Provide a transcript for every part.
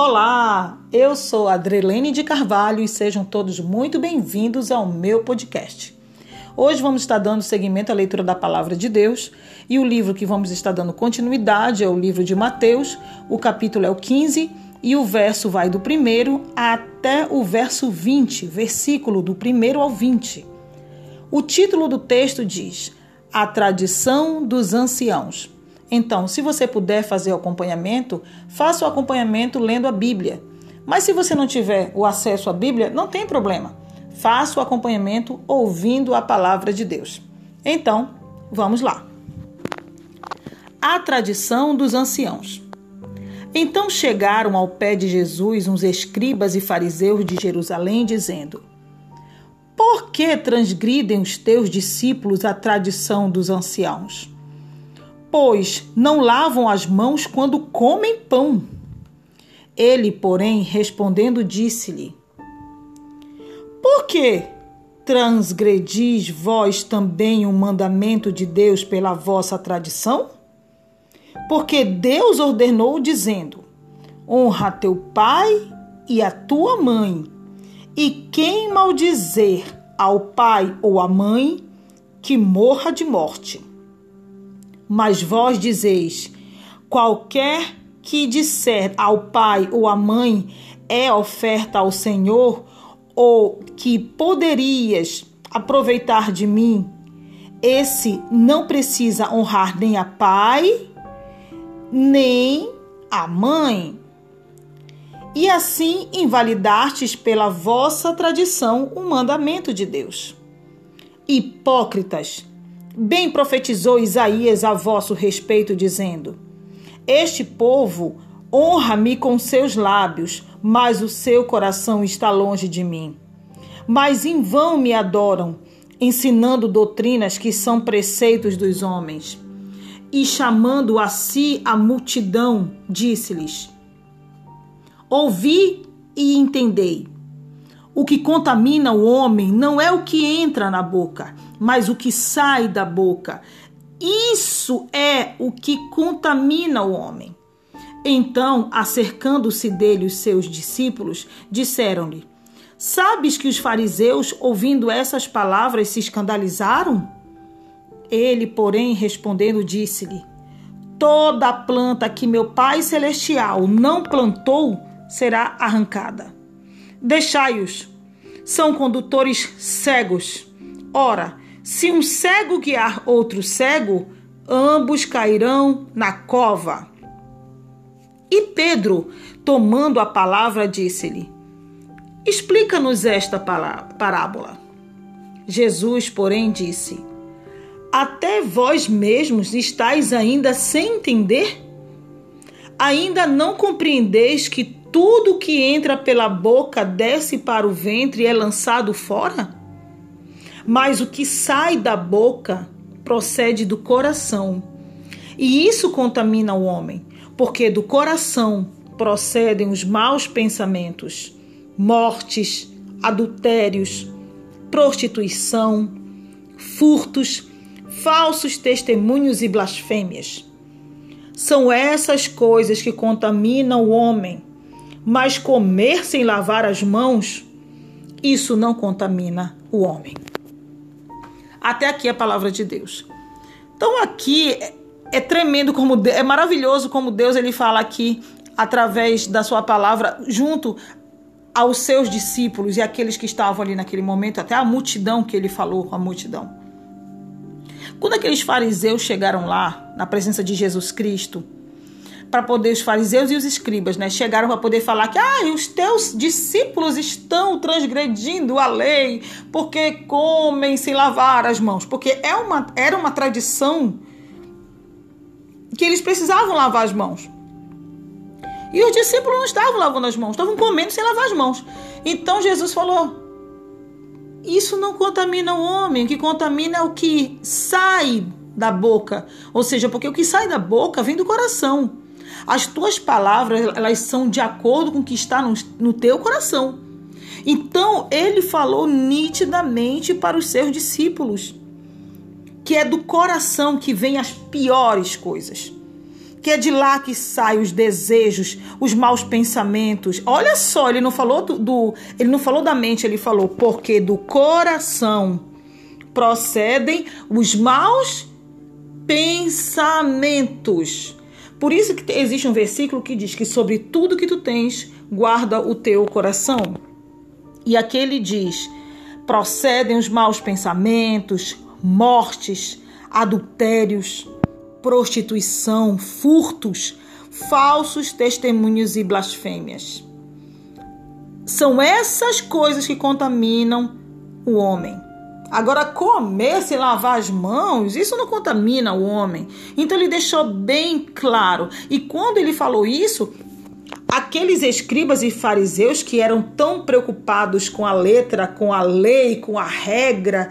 Olá, eu sou Adrelene de Carvalho e sejam todos muito bem-vindos ao meu podcast. Hoje vamos estar dando seguimento à leitura da Palavra de Deus e o livro que vamos estar dando continuidade é o livro de Mateus, o capítulo é o 15 e o verso vai do primeiro até o verso 20, versículo do primeiro ao 20. O título do texto diz: A tradição dos anciãos. Então, se você puder fazer o acompanhamento, faça o acompanhamento lendo a Bíblia. Mas se você não tiver o acesso à Bíblia, não tem problema. Faça o acompanhamento ouvindo a palavra de Deus. Então, vamos lá. A tradição dos anciãos. Então chegaram ao pé de Jesus uns escribas e fariseus de Jerusalém, dizendo: Por que transgridem os teus discípulos a tradição dos anciãos? Pois não lavam as mãos quando comem pão. Ele, porém, respondendo, disse-lhe: Por que transgredis vós também o mandamento de Deus pela vossa tradição? Porque Deus ordenou, dizendo: Honra teu pai e a tua mãe, e quem maldizer ao pai ou à mãe, que morra de morte. Mas vós dizeis: qualquer que disser ao pai ou à mãe é oferta ao Senhor, ou que poderias aproveitar de mim, esse não precisa honrar nem a pai, nem a mãe. E assim invalidastes pela vossa tradição o mandamento de Deus. Hipócritas, Bem profetizou Isaías a vosso respeito, dizendo: Este povo honra-me com seus lábios, mas o seu coração está longe de mim. Mas em vão me adoram, ensinando doutrinas que são preceitos dos homens. E chamando a si a multidão, disse-lhes: Ouvi e entendei. O que contamina o homem não é o que entra na boca, mas o que sai da boca. Isso é o que contamina o homem. Então, acercando-se dele os seus discípulos, disseram-lhe: Sabes que os fariseus, ouvindo essas palavras, se escandalizaram? Ele, porém, respondendo, disse-lhe: Toda planta que meu Pai Celestial não plantou será arrancada. Deixai-os, são condutores cegos. Ora, se um cego guiar outro cego, ambos cairão na cova. E Pedro, tomando a palavra, disse-lhe: Explica-nos esta parábola. Jesus, porém, disse: Até vós mesmos estáis ainda sem entender? Ainda não compreendeis que tudo que entra pela boca desce para o ventre e é lançado fora? mas o que sai da boca procede do coração. E isso contamina o homem, porque do coração procedem os maus pensamentos, mortes, adultérios, prostituição, furtos, falsos testemunhos e blasfêmias. São essas coisas que contaminam o homem, mas comer sem lavar as mãos, isso não contamina o homem. Até aqui a palavra de Deus. Então aqui é, é tremendo como é maravilhoso como Deus ele fala aqui através da sua palavra junto aos seus discípulos e aqueles que estavam ali naquele momento, até a multidão que ele falou com a multidão. Quando aqueles fariseus chegaram lá, na presença de Jesus Cristo, para poder os fariseus e os escribas, né, chegaram para poder falar que ah, os teus discípulos estão transgredindo a lei porque comem sem lavar as mãos, porque é uma, era uma tradição que eles precisavam lavar as mãos. E os discípulos não estavam lavando as mãos, estavam comendo sem lavar as mãos. Então Jesus falou: Isso não contamina o homem, o que contamina é o que sai da boca. Ou seja, porque o que sai da boca vem do coração. As tuas palavras, elas são de acordo com o que está no, no teu coração. Então, ele falou nitidamente para os seus discípulos que é do coração que vem as piores coisas. Que é de lá que saem os desejos, os maus pensamentos. Olha só, ele não falou do, do, ele não falou da mente, ele falou porque do coração procedem os maus pensamentos. Por isso que existe um versículo que diz que sobre tudo que tu tens, guarda o teu coração. E aquele diz: procedem os maus pensamentos, mortes, adultérios, prostituição, furtos, falsos testemunhos e blasfêmias. São essas coisas que contaminam o homem. Agora, comer sem lavar as mãos, isso não contamina o homem. Então, ele deixou bem claro. E quando ele falou isso, aqueles escribas e fariseus que eram tão preocupados com a letra, com a lei, com a regra,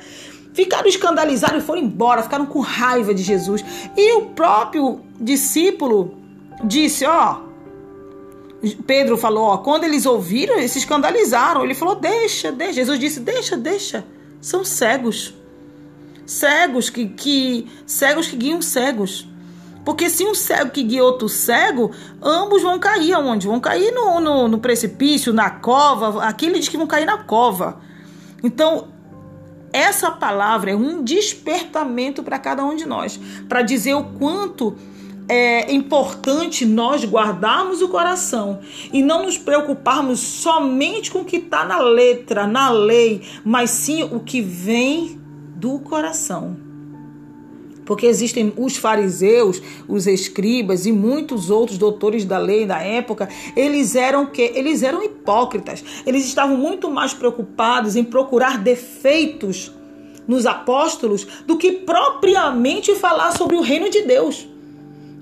ficaram escandalizados e foram embora, ficaram com raiva de Jesus. E o próprio discípulo disse: Ó, Pedro falou: Ó, quando eles ouviram, eles se escandalizaram. Ele falou: Deixa, deixa. Jesus disse: Deixa, deixa. São cegos. Cegos que, que cegos que guiam cegos. Porque se um cego que guia outro cego, ambos vão cair aonde? Vão cair no, no, no precipício, na cova. Aqui ele diz que vão cair na cova. Então, essa palavra é um despertamento para cada um de nós, para dizer o quanto é importante nós guardarmos o coração e não nos preocuparmos somente com o que está na letra, na lei, mas sim o que vem do coração. Porque existem os fariseus, os escribas e muitos outros doutores da lei da época, eles eram que eles eram hipócritas. Eles estavam muito mais preocupados em procurar defeitos nos apóstolos do que propriamente falar sobre o reino de Deus.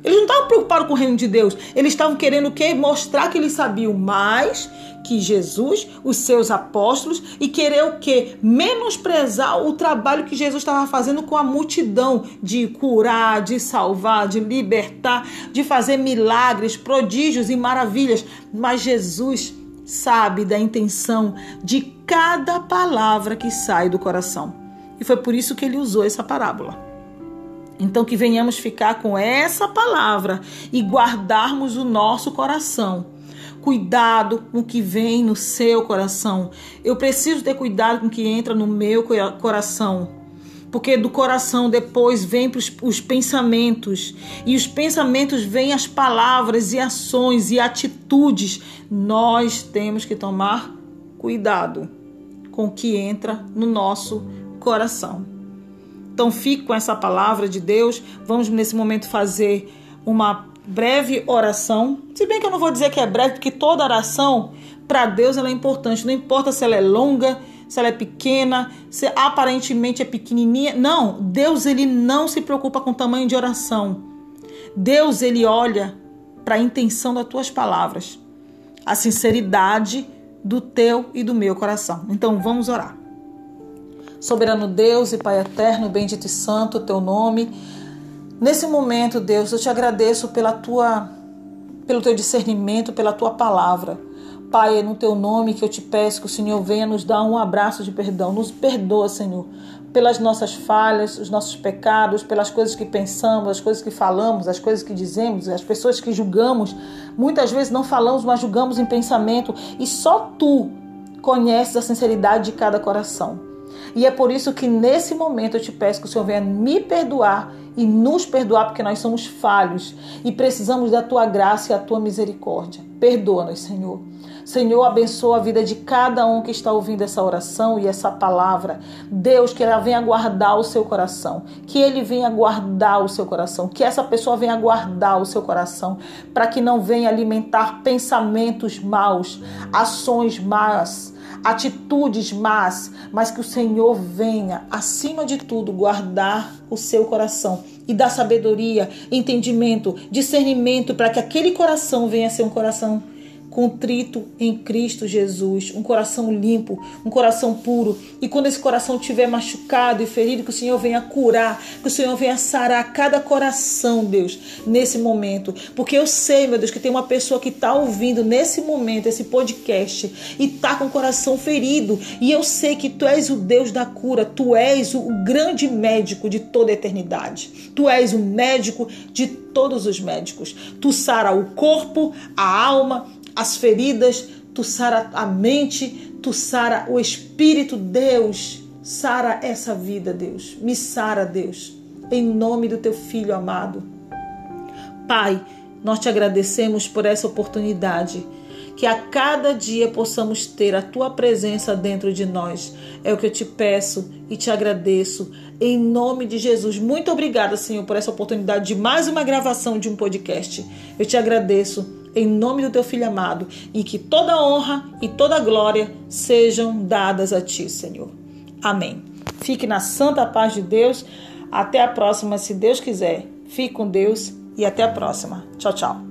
Eles não estavam preocupados com o reino de Deus. Eles estavam querendo o quê? Mostrar que eles sabiam mais que Jesus, os seus apóstolos, e querer o quê? Menosprezar o trabalho que Jesus estava fazendo com a multidão de curar, de salvar, de libertar, de fazer milagres, prodígios e maravilhas. Mas Jesus sabe da intenção de cada palavra que sai do coração. E foi por isso que ele usou essa parábola. Então, que venhamos ficar com essa palavra e guardarmos o nosso coração. Cuidado com o que vem no seu coração. Eu preciso ter cuidado com o que entra no meu coração. Porque do coração depois vem os pensamentos. E os pensamentos vêm as palavras e ações e atitudes. Nós temos que tomar cuidado com o que entra no nosso coração. Então fique com essa palavra de Deus. Vamos nesse momento fazer uma breve oração. Se bem que eu não vou dizer que é breve, porque toda oração para Deus ela é importante. Não importa se ela é longa, se ela é pequena, se aparentemente é pequenininha. Não, Deus ele não se preocupa com o tamanho de oração. Deus ele olha para a intenção das tuas palavras, a sinceridade do teu e do meu coração. Então vamos orar. Soberano Deus e Pai eterno, bendito e santo teu nome. Nesse momento, Deus, eu te agradeço pela tua pelo teu discernimento, pela tua palavra. Pai, é no teu nome que eu te peço que o Senhor venha nos dar um abraço de perdão. Nos perdoa, Senhor, pelas nossas falhas, os nossos pecados, pelas coisas que pensamos, as coisas que falamos, as coisas que dizemos, as pessoas que julgamos. Muitas vezes não falamos, mas julgamos em pensamento. E só tu conheces a sinceridade de cada coração. E é por isso que nesse momento eu te peço que o Senhor venha me perdoar e nos perdoar, porque nós somos falhos e precisamos da tua graça e a tua misericórdia. Perdoa-nos, Senhor. Senhor, abençoa a vida de cada um que está ouvindo essa oração e essa palavra. Deus, que ela venha guardar o seu coração, que ele venha guardar o seu coração, que essa pessoa venha guardar o seu coração, para que não venha alimentar pensamentos maus, ações más atitudes más, mas que o Senhor venha, acima de tudo, guardar o seu coração e dar sabedoria, entendimento, discernimento para que aquele coração venha a ser um coração contrito em Cristo Jesus, um coração limpo, um coração puro. E quando esse coração estiver machucado e ferido, que o Senhor venha curar, que o Senhor venha sarar cada coração, Deus, nesse momento. Porque eu sei, meu Deus, que tem uma pessoa que está ouvindo nesse momento esse podcast e está com o coração ferido. E eu sei que tu és o Deus da cura, tu és o grande médico de toda a eternidade. Tu és o médico de todos os médicos. Tu sara o corpo, a alma, as feridas, tu sara a mente, tu sara o espírito, Deus. Sara essa vida, Deus. Me sara, Deus. Em nome do teu filho amado. Pai, nós te agradecemos por essa oportunidade. Que a cada dia possamos ter a tua presença dentro de nós. É o que eu te peço e te agradeço. Em nome de Jesus. Muito obrigada, Senhor, por essa oportunidade de mais uma gravação de um podcast. Eu te agradeço em nome do teu filho amado, e que toda honra e toda glória sejam dadas a ti, Senhor. Amém. Fique na santa paz de Deus. Até a próxima, se Deus quiser. Fique com Deus e até a próxima. Tchau, tchau.